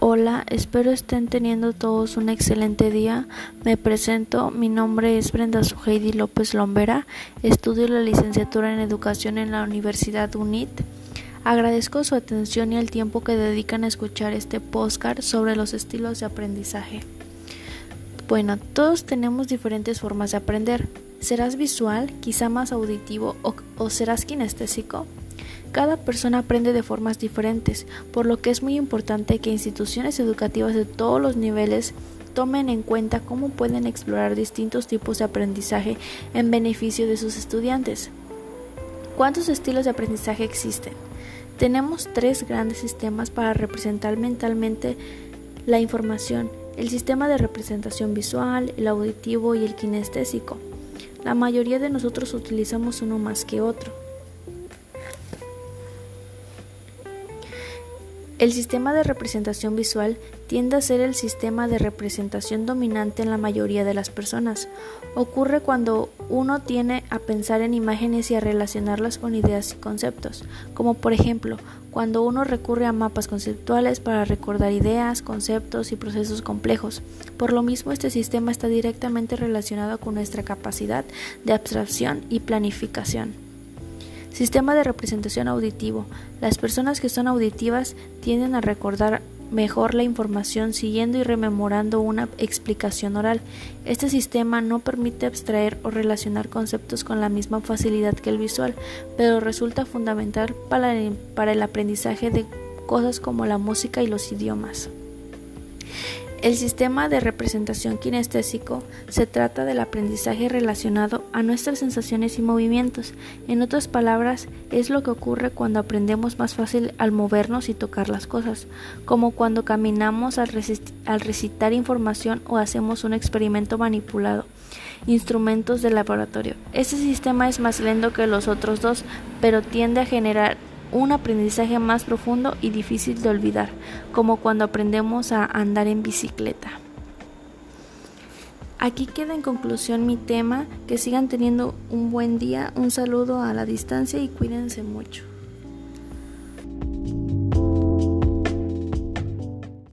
Hola, espero estén teniendo todos un excelente día. Me presento, mi nombre es Brenda Suheidi López Lombera, estudio la licenciatura en Educación en la Universidad UNIT. Agradezco su atención y el tiempo que dedican a escuchar este postcard sobre los estilos de aprendizaje. Bueno, todos tenemos diferentes formas de aprender. ¿Serás visual, quizá más auditivo o, o serás kinestésico? Cada persona aprende de formas diferentes, por lo que es muy importante que instituciones educativas de todos los niveles tomen en cuenta cómo pueden explorar distintos tipos de aprendizaje en beneficio de sus estudiantes. ¿Cuántos estilos de aprendizaje existen? Tenemos tres grandes sistemas para representar mentalmente la información, el sistema de representación visual, el auditivo y el kinestésico. La mayoría de nosotros utilizamos uno más que otro. El sistema de representación visual tiende a ser el sistema de representación dominante en la mayoría de las personas. Ocurre cuando uno tiene a pensar en imágenes y a relacionarlas con ideas y conceptos, como por ejemplo cuando uno recurre a mapas conceptuales para recordar ideas, conceptos y procesos complejos. Por lo mismo, este sistema está directamente relacionado con nuestra capacidad de abstracción y planificación. Sistema de representación auditivo. Las personas que son auditivas tienden a recordar mejor la información siguiendo y rememorando una explicación oral. Este sistema no permite abstraer o relacionar conceptos con la misma facilidad que el visual, pero resulta fundamental para el, para el aprendizaje de cosas como la música y los idiomas. El sistema de representación kinestésico se trata del aprendizaje relacionado a nuestras sensaciones y movimientos. En otras palabras, es lo que ocurre cuando aprendemos más fácil al movernos y tocar las cosas, como cuando caminamos al, al recitar información o hacemos un experimento manipulado. Instrumentos de laboratorio. Este sistema es más lento que los otros dos, pero tiende a generar un aprendizaje más profundo y difícil de olvidar, como cuando aprendemos a andar en bicicleta. Aquí queda en conclusión mi tema, que sigan teniendo un buen día, un saludo a la distancia y cuídense mucho.